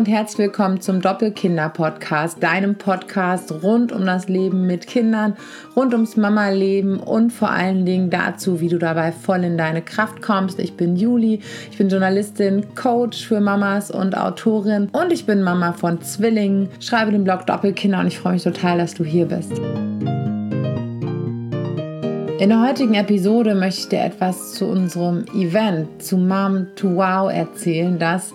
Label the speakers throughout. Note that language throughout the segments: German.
Speaker 1: und herzlich willkommen zum Doppelkinder-Podcast, deinem Podcast rund um das Leben mit Kindern, rund ums Mama-Leben und vor allen Dingen dazu, wie du dabei voll in deine Kraft kommst. Ich bin Juli, ich bin Journalistin, Coach für Mamas und Autorin und ich bin Mama von Zwillingen, schreibe den Blog Doppelkinder und ich freue mich total, dass du hier bist. In der heutigen Episode möchte ich dir etwas zu unserem Event, zu Mom to Wow erzählen, das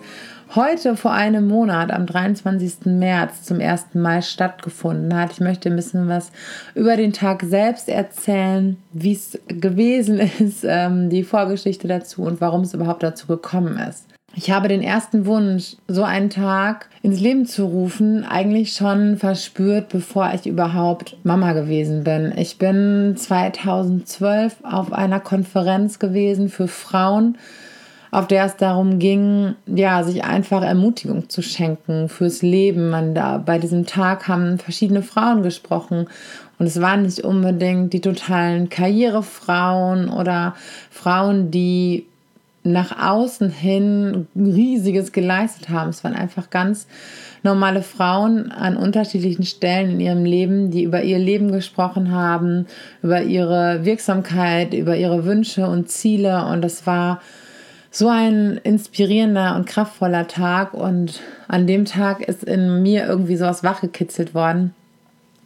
Speaker 1: heute vor einem Monat, am 23. März, zum ersten Mal stattgefunden hat. Ich möchte ein bisschen was über den Tag selbst erzählen, wie es gewesen ist, ähm, die Vorgeschichte dazu und warum es überhaupt dazu gekommen ist. Ich habe den ersten Wunsch, so einen Tag ins Leben zu rufen, eigentlich schon verspürt, bevor ich überhaupt Mama gewesen bin. Ich bin 2012 auf einer Konferenz gewesen für Frauen, auf der es darum ging, ja, sich einfach Ermutigung zu schenken fürs Leben. Man da, bei diesem Tag haben verschiedene Frauen gesprochen und es waren nicht unbedingt die totalen Karrierefrauen oder Frauen, die nach außen hin riesiges geleistet haben. Es waren einfach ganz normale Frauen an unterschiedlichen Stellen in ihrem Leben, die über ihr Leben gesprochen haben, über ihre Wirksamkeit, über ihre Wünsche und Ziele. Und das war so ein inspirierender und kraftvoller Tag. Und an dem Tag ist in mir irgendwie sowas wachgekitzelt worden.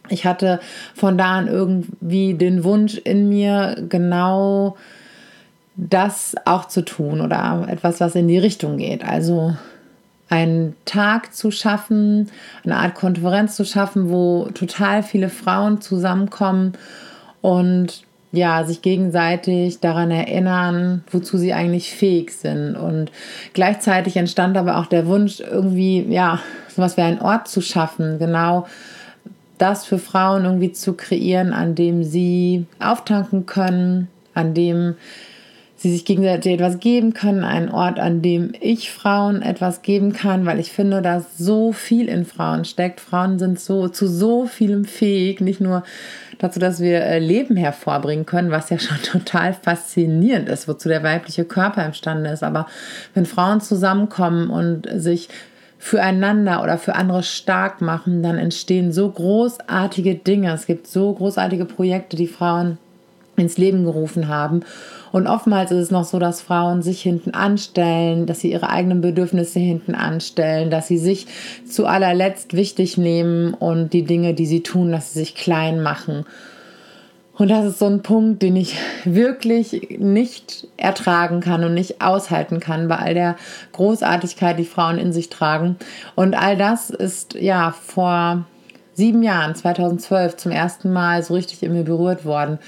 Speaker 1: Ich hatte von da an irgendwie den Wunsch in mir, genau das auch zu tun oder etwas, was in die Richtung geht. Also einen Tag zu schaffen, eine Art Konferenz zu schaffen, wo total viele Frauen zusammenkommen und ja, sich gegenseitig daran erinnern, wozu sie eigentlich fähig sind. Und gleichzeitig entstand aber auch der Wunsch, irgendwie, ja, sowas wie einen Ort zu schaffen, genau das für Frauen irgendwie zu kreieren, an dem sie auftanken können, an dem sie sich gegenseitig etwas geben können, einen Ort, an dem ich Frauen etwas geben kann, weil ich finde, dass so viel in Frauen steckt. Frauen sind so zu so vielem fähig, nicht nur dazu, dass wir äh, Leben hervorbringen können, was ja schon total faszinierend ist, wozu der weibliche Körper imstande ist. Aber wenn Frauen zusammenkommen und sich füreinander oder für andere stark machen, dann entstehen so großartige Dinge. Es gibt so großartige Projekte, die Frauen ins Leben gerufen haben. Und oftmals ist es noch so, dass Frauen sich hinten anstellen, dass sie ihre eigenen Bedürfnisse hinten anstellen, dass sie sich zu allerletzt wichtig nehmen und die Dinge, die sie tun, dass sie sich klein machen. Und das ist so ein Punkt, den ich wirklich nicht ertragen kann und nicht aushalten kann bei all der Großartigkeit, die Frauen in sich tragen. Und all das ist ja vor sieben Jahren, 2012, zum ersten Mal so richtig in mir berührt worden.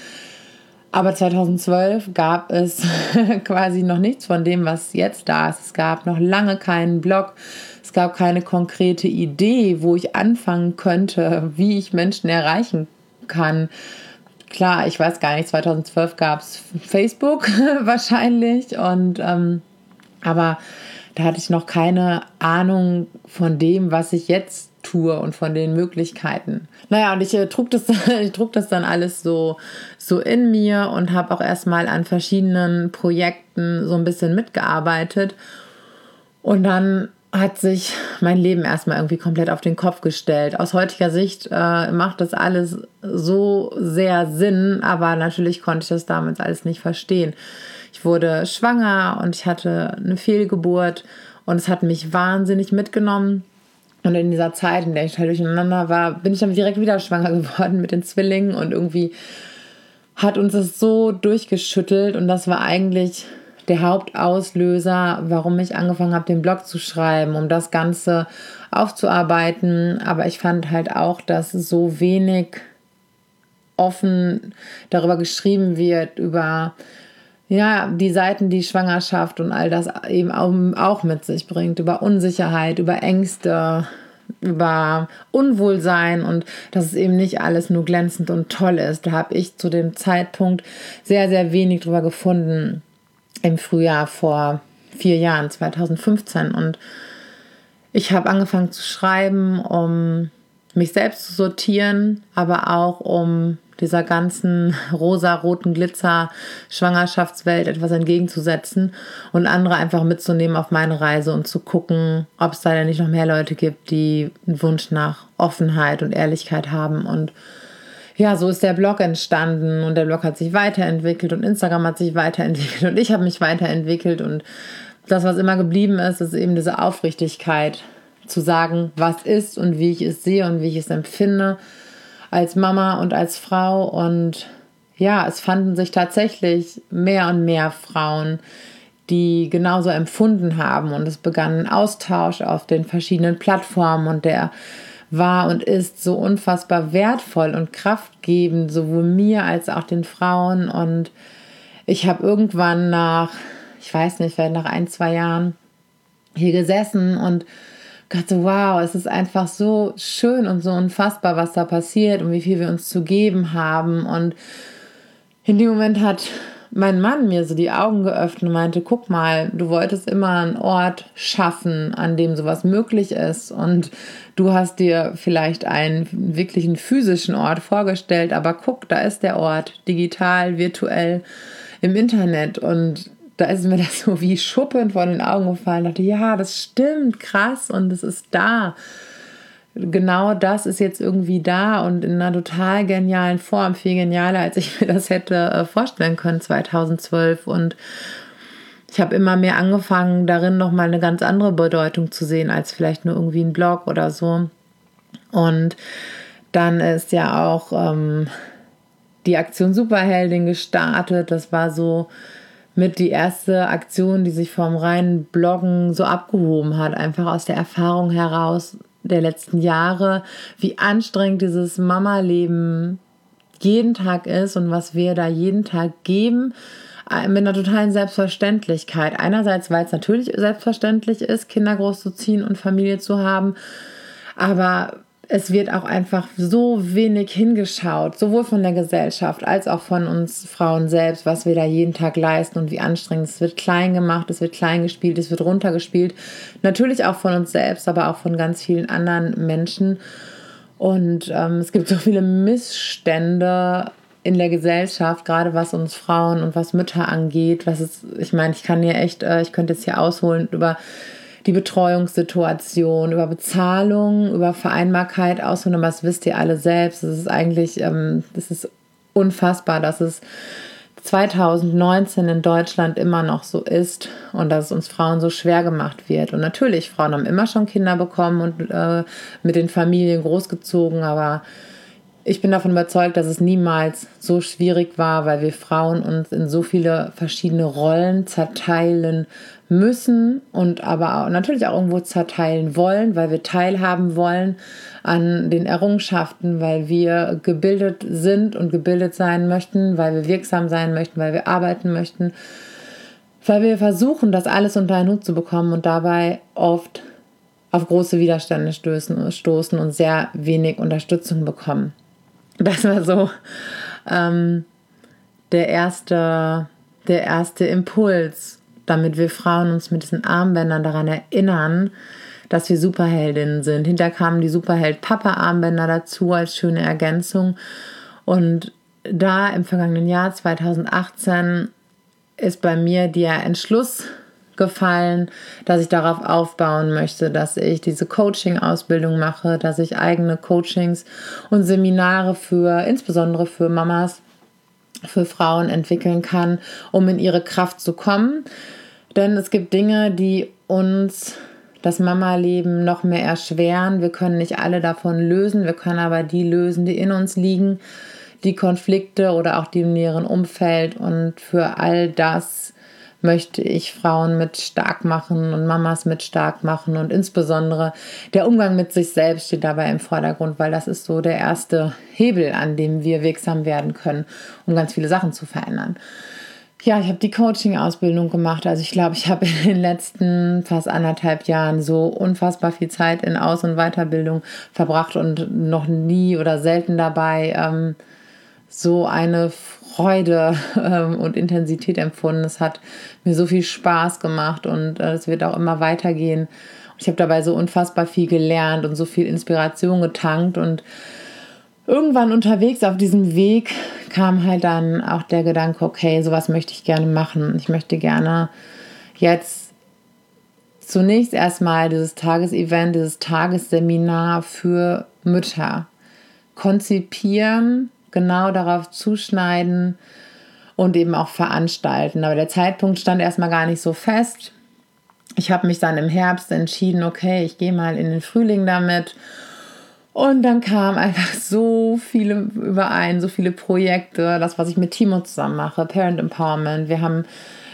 Speaker 1: Aber 2012 gab es quasi noch nichts von dem, was jetzt da ist. Es gab noch lange keinen Blog. Es gab keine konkrete Idee, wo ich anfangen könnte, wie ich Menschen erreichen kann. Klar, ich weiß gar nicht, 2012 gab es Facebook wahrscheinlich. Und ähm, aber da hatte ich noch keine Ahnung von dem, was ich jetzt tue und von den Möglichkeiten. Naja, und ich äh, trug, das, ich trug das dann alles so, so in mir und habe auch erstmal an verschiedenen Projekten so ein bisschen mitgearbeitet. Und dann hat sich mein Leben erstmal irgendwie komplett auf den Kopf gestellt. Aus heutiger Sicht äh, macht das alles so sehr Sinn, aber natürlich konnte ich das damals alles nicht verstehen. Ich wurde schwanger und ich hatte eine Fehlgeburt und es hat mich wahnsinnig mitgenommen. Und in dieser Zeit, in der ich halt durcheinander war, bin ich dann direkt wieder schwanger geworden mit den Zwillingen und irgendwie hat uns das so durchgeschüttelt und das war eigentlich der Hauptauslöser, warum ich angefangen habe, den Blog zu schreiben, um das Ganze aufzuarbeiten. Aber ich fand halt auch, dass so wenig offen darüber geschrieben wird, über ja, die Seiten, die Schwangerschaft und all das eben auch mit sich bringt, über Unsicherheit, über Ängste, über Unwohlsein und dass es eben nicht alles nur glänzend und toll ist. Da habe ich zu dem Zeitpunkt sehr, sehr wenig drüber gefunden im Frühjahr vor vier Jahren, 2015. Und ich habe angefangen zu schreiben, um mich selbst zu sortieren, aber auch um dieser ganzen rosa-roten Glitzer-Schwangerschaftswelt etwas entgegenzusetzen und andere einfach mitzunehmen auf meine Reise und zu gucken, ob es da denn nicht noch mehr Leute gibt, die einen Wunsch nach Offenheit und Ehrlichkeit haben. Und ja, so ist der Blog entstanden und der Blog hat sich weiterentwickelt und Instagram hat sich weiterentwickelt und ich habe mich weiterentwickelt und das, was immer geblieben ist, ist eben diese Aufrichtigkeit zu sagen, was ist und wie ich es sehe und wie ich es empfinde als Mama und als Frau. Und ja, es fanden sich tatsächlich mehr und mehr Frauen, die genauso empfunden haben. Und es begann ein Austausch auf den verschiedenen Plattformen und der war und ist so unfassbar wertvoll und kraftgebend, sowohl mir als auch den Frauen. Und ich habe irgendwann nach, ich weiß nicht, vielleicht nach ein, zwei Jahren hier gesessen und So wow, es ist einfach so schön und so unfassbar, was da passiert und wie viel wir uns zu geben haben. Und in dem Moment hat mein Mann mir so die Augen geöffnet und meinte, guck mal, du wolltest immer einen Ort schaffen, an dem sowas möglich ist. Und du hast dir vielleicht einen wirklichen physischen Ort vorgestellt, aber guck, da ist der Ort, digital, virtuell, im Internet. Und da ist mir das so wie Schuppen vor den Augen gefallen. Ich dachte, ja, das stimmt, krass und es ist da. Genau das ist jetzt irgendwie da und in einer total genialen Form, viel genialer, als ich mir das hätte äh, vorstellen können 2012. Und ich habe immer mehr angefangen, darin nochmal eine ganz andere Bedeutung zu sehen, als vielleicht nur irgendwie ein Blog oder so. Und dann ist ja auch ähm, die Aktion Superheldin gestartet. Das war so mit die erste Aktion, die sich vom reinen Bloggen so abgehoben hat, einfach aus der Erfahrung heraus der letzten Jahre, wie anstrengend dieses Mama-Leben jeden Tag ist und was wir da jeden Tag geben, äh, mit einer totalen Selbstverständlichkeit. Einerseits, weil es natürlich selbstverständlich ist, Kinder großzuziehen und Familie zu haben, aber es wird auch einfach so wenig hingeschaut, sowohl von der Gesellschaft als auch von uns Frauen selbst, was wir da jeden Tag leisten und wie anstrengend es wird klein gemacht, es wird klein gespielt, es wird runtergespielt. Natürlich auch von uns selbst, aber auch von ganz vielen anderen Menschen. Und ähm, es gibt so viele Missstände in der Gesellschaft, gerade was uns Frauen und was Mütter angeht. Was ist, ich meine, ich kann hier echt, äh, ich könnte jetzt hier ausholen über die Betreuungssituation, über Bezahlung, über Vereinbarkeit aber das wisst ihr alle selbst. Es ist eigentlich, ähm, das ist unfassbar, dass es 2019 in Deutschland immer noch so ist und dass es uns Frauen so schwer gemacht wird. Und natürlich, Frauen haben immer schon Kinder bekommen und äh, mit den Familien großgezogen, aber ich bin davon überzeugt, dass es niemals so schwierig war, weil wir Frauen uns in so viele verschiedene Rollen zerteilen müssen und aber auch, natürlich auch irgendwo zerteilen wollen, weil wir teilhaben wollen an den Errungenschaften, weil wir gebildet sind und gebildet sein möchten, weil wir wirksam sein möchten, weil wir arbeiten möchten, weil wir versuchen, das alles unter einen Hut zu bekommen und dabei oft auf große Widerstände stoßen und sehr wenig Unterstützung bekommen. Das war so ähm, der erste, der erste Impuls, damit wir Frauen uns mit diesen Armbändern daran erinnern, dass wir Superheldinnen sind. Hinter kamen die Superheld-Papa-Armbänder dazu als schöne Ergänzung. Und da im vergangenen Jahr 2018 ist bei mir der Entschluss gefallen, dass ich darauf aufbauen möchte, dass ich diese Coaching-Ausbildung mache, dass ich eigene Coachings und Seminare für, insbesondere für Mamas, für Frauen entwickeln kann, um in ihre Kraft zu kommen. Denn es gibt Dinge, die uns das Mama-Leben noch mehr erschweren. Wir können nicht alle davon lösen, wir können aber die lösen, die in uns liegen, die Konflikte oder auch die im näheren Umfeld. Und für all das möchte ich Frauen mit stark machen und Mamas mit stark machen und insbesondere der Umgang mit sich selbst steht dabei im Vordergrund, weil das ist so der erste Hebel, an dem wir wirksam werden können, um ganz viele Sachen zu verändern. Ja, ich habe die Coaching-Ausbildung gemacht. Also ich glaube, ich habe in den letzten fast anderthalb Jahren so unfassbar viel Zeit in Aus- und Weiterbildung verbracht und noch nie oder selten dabei ähm, so eine Freude ähm, und Intensität empfunden. Es hat mir so viel Spaß gemacht und äh, es wird auch immer weitergehen. Ich habe dabei so unfassbar viel gelernt und so viel Inspiration getankt und irgendwann unterwegs auf diesem Weg kam halt dann auch der Gedanke, okay, sowas möchte ich gerne machen. Ich möchte gerne jetzt zunächst erstmal dieses Tagesevent, dieses Tagesseminar für Mütter konzipieren, genau darauf zuschneiden und eben auch veranstalten. Aber der Zeitpunkt stand erstmal gar nicht so fest. Ich habe mich dann im Herbst entschieden, okay, ich gehe mal in den Frühling damit. Und dann kam einfach so viele überein, so viele Projekte, das, was ich mit Timo zusammen mache, Parent Empowerment. Wir haben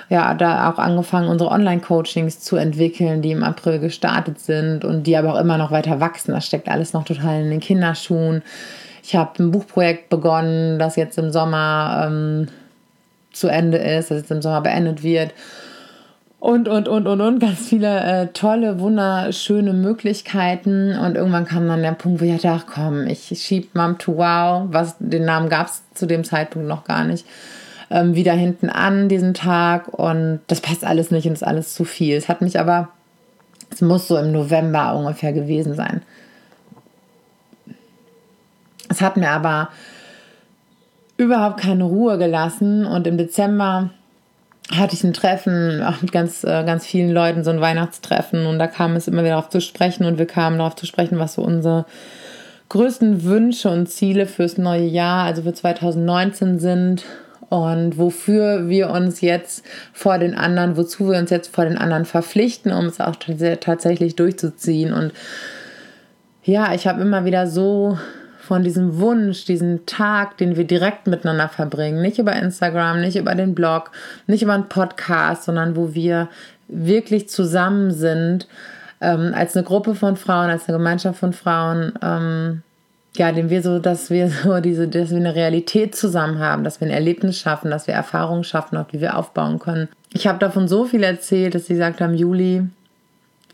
Speaker 1: ja da auch angefangen, unsere Online-Coachings zu entwickeln, die im April gestartet sind und die aber auch immer noch weiter wachsen. Das steckt alles noch total in den Kinderschuhen. Ich habe ein Buchprojekt begonnen, das jetzt im Sommer ähm, zu Ende ist, das jetzt im Sommer beendet wird. Und, und, und, und, und, ganz viele äh, tolle, wunderschöne Möglichkeiten. Und irgendwann kam dann der Punkt, wo ich dachte, ach komm, ich schieb Mom to Wow, was den Namen gab es zu dem Zeitpunkt noch gar nicht, ähm, wieder hinten an diesen Tag. Und das passt alles nicht und ist alles zu viel. Es hat mich aber, es muss so im November ungefähr gewesen sein. Es hat mir aber überhaupt keine Ruhe gelassen und im Dezember hatte ich ein Treffen mit ganz, äh, ganz vielen Leuten, so ein Weihnachtstreffen und da kam es immer wieder darauf zu sprechen und wir kamen darauf zu sprechen, was so unsere größten Wünsche und Ziele fürs neue Jahr, also für 2019 sind und wofür wir uns jetzt vor den anderen, wozu wir uns jetzt vor den anderen verpflichten, um es auch tatsächlich durchzuziehen. Und ja, ich habe immer wieder so von diesem Wunsch, diesen Tag, den wir direkt miteinander verbringen, nicht über Instagram, nicht über den Blog, nicht über einen Podcast, sondern wo wir wirklich zusammen sind, ähm, als eine Gruppe von Frauen, als eine Gemeinschaft von Frauen, ähm, ja, dem wir so, dass wir so diese, dass wir eine Realität zusammen haben, dass wir ein Erlebnis schaffen, dass wir Erfahrungen schaffen, auf die wir aufbauen können. Ich habe davon so viel erzählt, dass sie gesagt haben, Juli,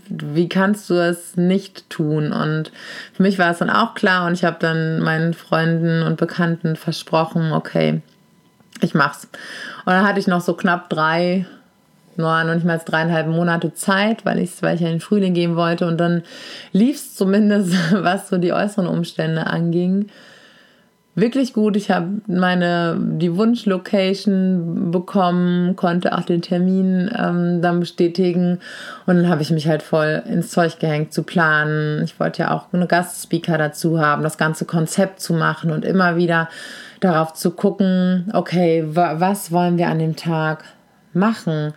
Speaker 1: wie kannst du es nicht tun? Und für mich war es dann auch klar und ich habe dann meinen Freunden und Bekannten versprochen, okay, ich mach's. Und dann hatte ich noch so knapp drei, noch nicht mal dreieinhalb Monate Zeit, weil ich, weil ich ja in den Frühling gehen wollte. Und dann lief es zumindest, was so die äußeren Umstände anging wirklich gut. Ich habe meine die Wunschlocation bekommen, konnte auch den Termin ähm, dann bestätigen und dann habe ich mich halt voll ins Zeug gehängt zu planen. Ich wollte ja auch eine Gastspeaker dazu haben, das ganze Konzept zu machen und immer wieder darauf zu gucken, okay, was wollen wir an dem Tag machen?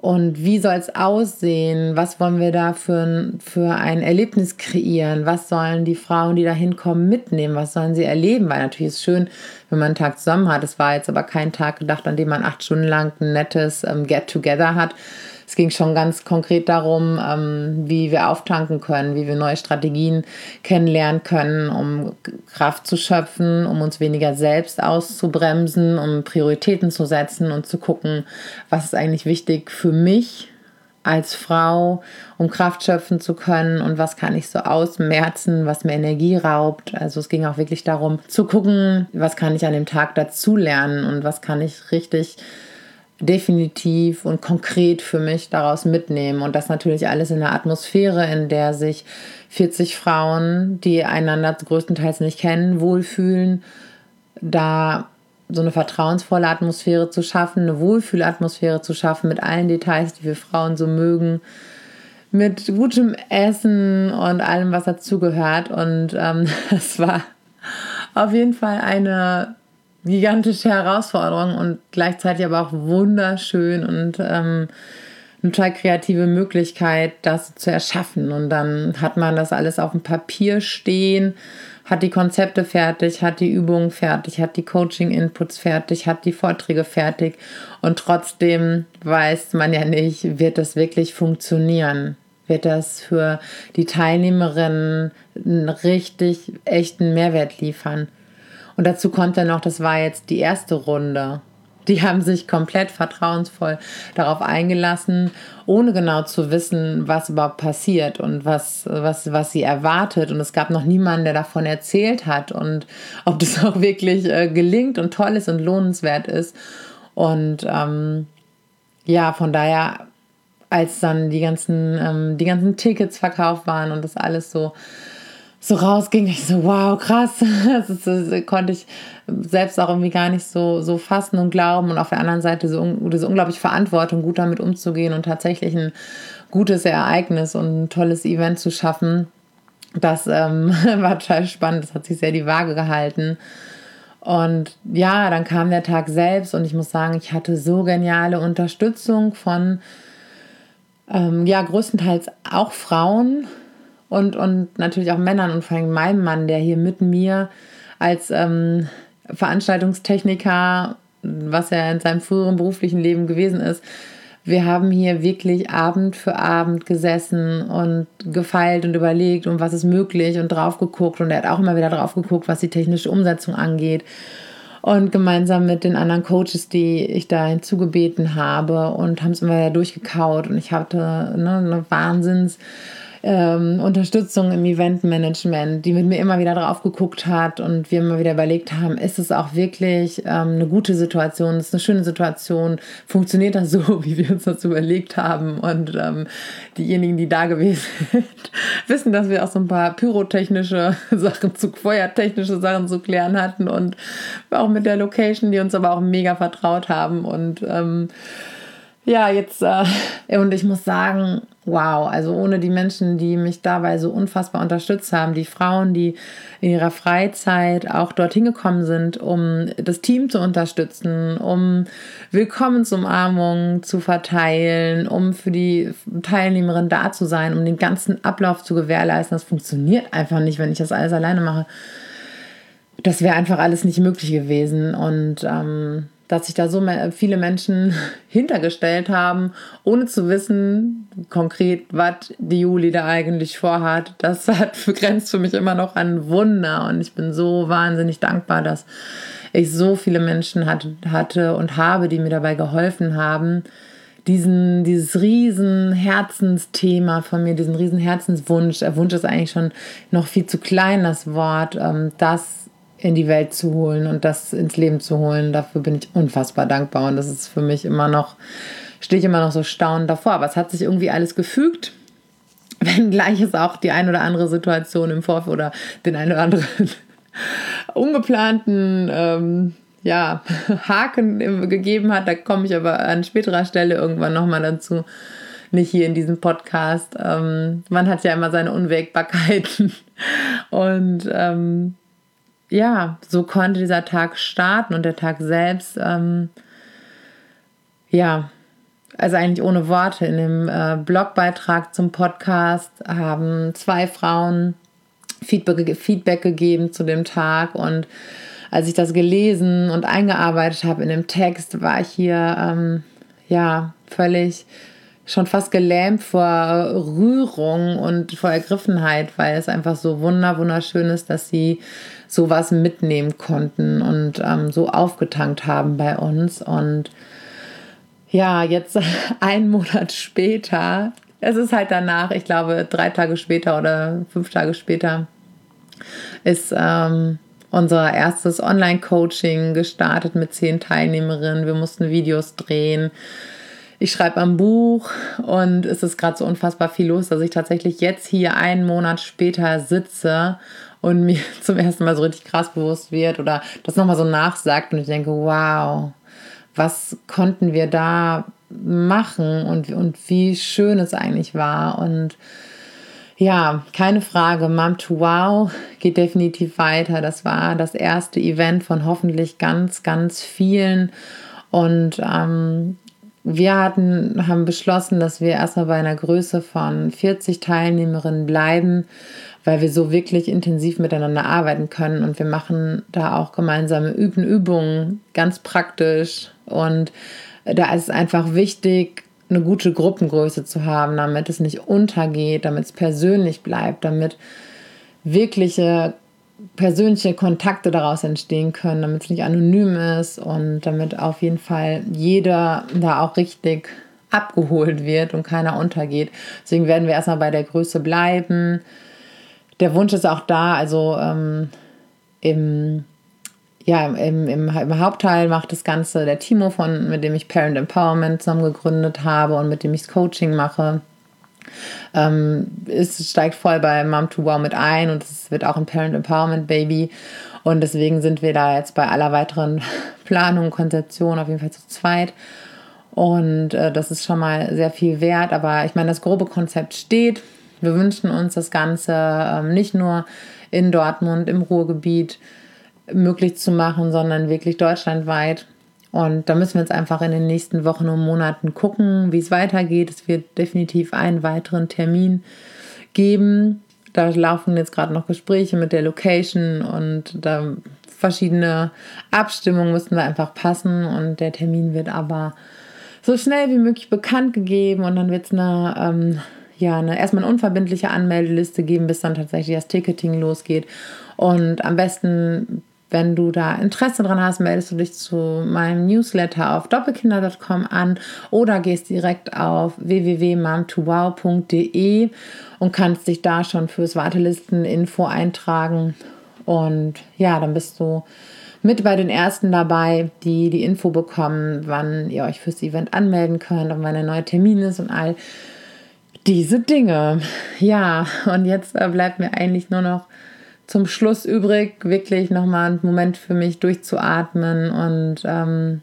Speaker 1: Und wie soll es aussehen? Was wollen wir da für, für ein Erlebnis kreieren? Was sollen die Frauen, die da hinkommen, mitnehmen? Was sollen sie erleben? Weil natürlich ist es schön, wenn man einen Tag zusammen hat. Es war jetzt aber kein Tag gedacht, an dem man acht Stunden lang ein nettes ähm, Get-Together hat, es ging schon ganz konkret darum, ähm, wie wir auftanken können, wie wir neue Strategien kennenlernen können, um Kraft zu schöpfen, um uns weniger selbst auszubremsen, um Prioritäten zu setzen und zu gucken, was ist eigentlich wichtig für mich als Frau, um Kraft schöpfen zu können und was kann ich so ausmerzen, was mir Energie raubt. Also es ging auch wirklich darum zu gucken, was kann ich an dem Tag dazulernen und was kann ich richtig definitiv und konkret für mich daraus mitnehmen. Und das natürlich alles in der Atmosphäre, in der sich 40 Frauen, die einander größtenteils nicht kennen, wohlfühlen, da so eine vertrauensvolle Atmosphäre zu schaffen, eine Wohlfühlatmosphäre zu schaffen mit allen Details, die wir Frauen so mögen, mit gutem Essen und allem, was dazugehört. Und ähm, es war auf jeden Fall eine gigantische Herausforderung und gleichzeitig aber auch wunderschön und ähm, eine total kreative Möglichkeit, das zu erschaffen. Und dann hat man das alles auf dem Papier stehen, hat die Konzepte fertig, hat die Übungen fertig, hat die Coaching-Inputs fertig, hat die Vorträge fertig. Und trotzdem weiß man ja nicht, wird das wirklich funktionieren? Wird das für die Teilnehmerinnen einen richtig echten Mehrwert liefern? Und dazu kommt dann noch, das war jetzt die erste Runde. Die haben sich komplett vertrauensvoll darauf eingelassen, ohne genau zu wissen, was überhaupt passiert und was, was, was sie erwartet. Und es gab noch niemanden, der davon erzählt hat und ob das auch wirklich äh, gelingt und toll ist und lohnenswert ist. Und ähm, ja, von daher, als dann die ganzen, ähm, die ganzen Tickets verkauft waren und das alles so so rausging, ich so, wow, krass. Das, das, konnte ich selbst auch irgendwie gar nicht so, so fassen und glauben. Und auf der anderen Seite so, diese unglaubliche Verantwortung, gut damit umzugehen und tatsächlich ein gutes Ereignis und ein tolles Event zu schaffen. Das ähm, war total spannend. Das hat sich sehr die Waage gehalten. Und ja, dann kam der Tag selbst und ich muss sagen, ich hatte so geniale Unterstützung von, ähm, ja, größtenteils auch Frauen und, und natürlich auch Männern und vor allem meinem Mann, der hier mit mir als ähm, Veranstaltungstechniker, was er in seinem früheren beruflichen Leben gewesen ist, wir haben hier wirklich Abend für Abend gesessen und gefeilt und überlegt, um was ist möglich und drauf geguckt. Und er hat auch immer wieder drauf geguckt, was die technische Umsetzung angeht. Und gemeinsam mit den anderen Coaches, die ich da hinzugebeten habe und haben es immer wieder durchgekaut. Und ich hatte ne, eine Wahnsinns- ähm, Unterstützung im Eventmanagement, die mit mir immer wieder drauf geguckt hat und wir immer wieder überlegt haben, ist es auch wirklich ähm, eine gute Situation, ist eine schöne Situation, funktioniert das so, wie wir uns das überlegt haben? Und ähm, diejenigen, die da gewesen sind, wissen, dass wir auch so ein paar pyrotechnische Sachen zu, feuertechnische Sachen zu klären hatten und auch mit der Location, die uns aber auch mega vertraut haben und ähm, ja, jetzt, äh, und ich muss sagen, wow, also ohne die Menschen, die mich dabei so unfassbar unterstützt haben, die Frauen, die in ihrer Freizeit auch dorthin gekommen sind, um das Team zu unterstützen, um Willkommensumarmungen zu verteilen, um für die Teilnehmerin da zu sein, um den ganzen Ablauf zu gewährleisten. Das funktioniert einfach nicht, wenn ich das alles alleine mache. Das wäre einfach alles nicht möglich gewesen. Und ähm, dass sich da so viele Menschen hintergestellt haben, ohne zu wissen konkret, was die Juli da eigentlich vorhat. Das hat grenzt für mich immer noch an Wunder und ich bin so wahnsinnig dankbar, dass ich so viele Menschen hatte und habe, die mir dabei geholfen haben, diesen, dieses riesen Herzensthema von mir, diesen riesen Herzenswunsch, der Wunsch ist eigentlich schon noch viel zu klein, das Wort, ähm, das in die Welt zu holen und das ins Leben zu holen. Dafür bin ich unfassbar dankbar und das ist für mich immer noch, stehe ich immer noch so staunend davor. Aber es hat sich irgendwie alles gefügt. Wenngleich es auch die ein oder andere Situation im Vorfeld oder den ein oder anderen ungeplanten ähm, ja, Haken gegeben hat. Da komme ich aber an späterer Stelle irgendwann nochmal dazu. Nicht hier in diesem Podcast. Ähm, man hat ja immer seine Unwägbarkeiten. Und ähm, ja, so konnte dieser Tag starten und der Tag selbst, ähm, ja, also eigentlich ohne Worte. In dem äh, Blogbeitrag zum Podcast haben zwei Frauen Feedback, Feedback gegeben zu dem Tag und als ich das gelesen und eingearbeitet habe in dem Text, war ich hier ähm, ja völlig schon fast gelähmt vor Rührung und vor Ergriffenheit, weil es einfach so wunder wunderschön ist, dass sie sowas mitnehmen konnten und ähm, so aufgetankt haben bei uns. Und ja, jetzt einen Monat später, es ist halt danach, ich glaube drei Tage später oder fünf Tage später, ist ähm, unser erstes Online-Coaching gestartet mit zehn Teilnehmerinnen. Wir mussten Videos drehen. Ich schreibe am Buch und es ist gerade so unfassbar viel los, dass ich tatsächlich jetzt hier einen Monat später sitze und mir zum ersten Mal so richtig krass bewusst wird oder das nochmal so nachsagt und ich denke, wow, was konnten wir da machen und, und wie schön es eigentlich war und ja, keine Frage. Mom to Wow geht definitiv weiter. Das war das erste Event von hoffentlich ganz, ganz vielen. Und ähm, wir hatten, haben beschlossen, dass wir erstmal bei einer Größe von 40 Teilnehmerinnen bleiben weil wir so wirklich intensiv miteinander arbeiten können. Und wir machen da auch gemeinsame Üben, Übungen ganz praktisch. Und da ist es einfach wichtig, eine gute Gruppengröße zu haben, damit es nicht untergeht, damit es persönlich bleibt, damit wirkliche persönliche Kontakte daraus entstehen können, damit es nicht anonym ist und damit auf jeden Fall jeder da auch richtig abgeholt wird und keiner untergeht. Deswegen werden wir erstmal bei der Größe bleiben der Wunsch ist auch da, also ähm, im, ja, im, im, im, Hauptteil macht das Ganze der Timo, von, mit dem ich Parent Empowerment zusammen gegründet habe und mit dem ich das Coaching mache. Ähm, es steigt voll bei Mom to Wow mit ein und es wird auch ein Parent Empowerment Baby. Und deswegen sind wir da jetzt bei aller weiteren Planung, Konzeption auf jeden Fall zu zweit. Und äh, das ist schon mal sehr viel wert. Aber ich meine, das grobe Konzept steht. Wir wünschen uns das Ganze ähm, nicht nur in Dortmund, im Ruhrgebiet möglich zu machen, sondern wirklich deutschlandweit. Und da müssen wir jetzt einfach in den nächsten Wochen und Monaten gucken, wie es weitergeht. Es wird definitiv einen weiteren Termin geben. Da laufen jetzt gerade noch Gespräche mit der Location und da verschiedene Abstimmungen müssen da einfach passen und der Termin wird aber so schnell wie möglich bekannt gegeben und dann wird es eine, ähm, ja, eine, erstmal eine unverbindliche Anmeldeliste geben, bis dann tatsächlich das Ticketing losgeht. Und am besten, wenn du da Interesse dran hast, meldest du dich zu meinem Newsletter auf doppelkinder.com an oder gehst direkt auf www.mom2wow.de und kannst dich da schon fürs Wartelisten-Info eintragen. Und ja, dann bist du mit bei den ersten dabei, die die Info bekommen, wann ihr euch fürs Event anmelden könnt und wann der neue Termin ist und all diese Dinge. Ja, und jetzt äh, bleibt mir eigentlich nur noch zum Schluss übrig, wirklich nochmal einen Moment für mich durchzuatmen und ähm,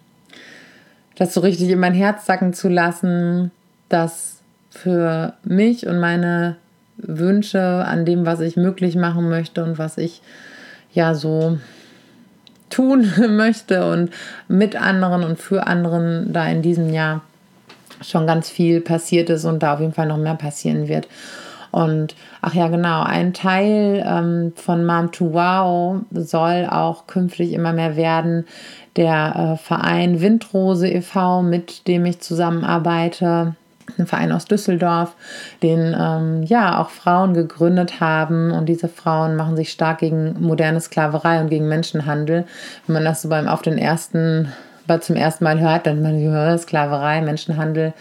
Speaker 1: das so richtig in mein Herz sacken zu lassen, dass für mich und meine Wünsche an dem, was ich möglich machen möchte und was ich ja so tun möchte und mit anderen und für anderen da in diesem Jahr schon ganz viel passiert ist und da auf jeden Fall noch mehr passieren wird. Und ach ja, genau, ein Teil ähm, von Mom to Wow soll auch künftig immer mehr werden. Der äh, Verein Windrose e.V., mit dem ich zusammenarbeite, ein Verein aus Düsseldorf, den ähm, ja auch Frauen gegründet haben und diese Frauen machen sich stark gegen moderne Sklaverei und gegen Menschenhandel. Wenn man das so beim auf den ersten zum ersten Mal hört, dann man hört Sklaverei, Menschenhandel.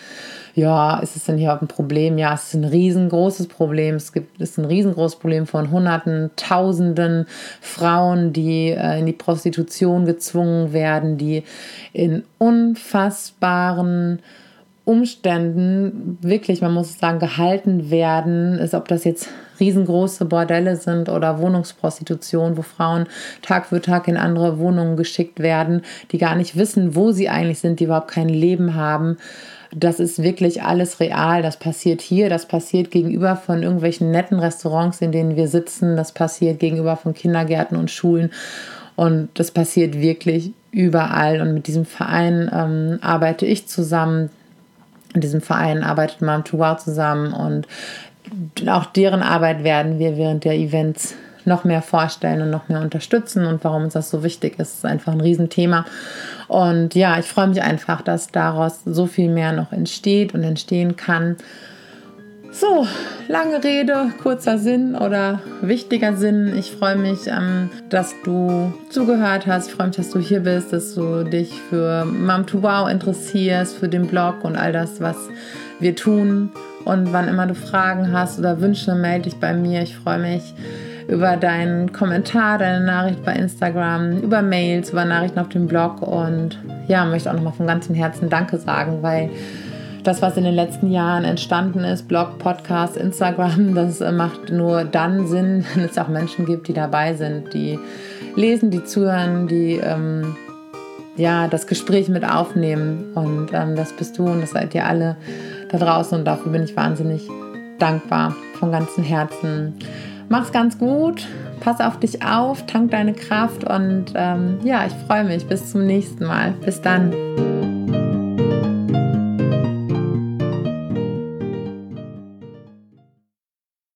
Speaker 1: Ja, ist es denn hier ein Problem? Ja, es ist ein riesengroßes Problem. Es gibt es ist ein riesengroßes Problem von Hunderten, Tausenden Frauen, die äh, in die Prostitution gezwungen werden, die in unfassbaren Umständen wirklich, man muss sagen, gehalten werden, ist, ob das jetzt riesengroße Bordelle sind oder Wohnungsprostitution, wo Frauen Tag für Tag in andere Wohnungen geschickt werden, die gar nicht wissen, wo sie eigentlich sind, die überhaupt kein Leben haben. Das ist wirklich alles real. Das passiert hier, das passiert gegenüber von irgendwelchen netten Restaurants, in denen wir sitzen, das passiert gegenüber von Kindergärten und Schulen. Und das passiert wirklich überall. Und mit diesem Verein ähm, arbeite ich zusammen in diesem Verein arbeitet Mom to Wow zusammen und auch deren Arbeit werden wir während der Events noch mehr vorstellen und noch mehr unterstützen und warum uns das so wichtig ist, ist einfach ein Riesenthema. Und ja, ich freue mich einfach, dass daraus so viel mehr noch entsteht und entstehen kann. So, lange Rede, kurzer Sinn oder wichtiger Sinn. Ich freue mich, ähm, dass du zugehört hast. Ich freue mich, dass du hier bist, dass du dich für Mom to Wow interessierst, für den Blog und all das, was wir tun. Und wann immer du Fragen hast oder Wünsche, melde dich bei mir. Ich freue mich über deinen Kommentar, deine Nachricht bei Instagram, über Mails, über Nachrichten auf dem Blog. Und ja, möchte auch nochmal von ganzem Herzen Danke sagen, weil das, was in den letzten Jahren entstanden ist, Blog, Podcast, Instagram, das macht nur dann Sinn, wenn es auch Menschen gibt, die dabei sind, die lesen, die zuhören, die ähm, ja, das Gespräch mit aufnehmen. Und ähm, das bist du und das seid ihr alle da draußen und dafür bin ich wahnsinnig dankbar von ganzem Herzen. Mach's ganz gut, pass auf dich auf, tank deine Kraft und ähm, ja, ich freue mich. Bis zum nächsten Mal. Bis dann.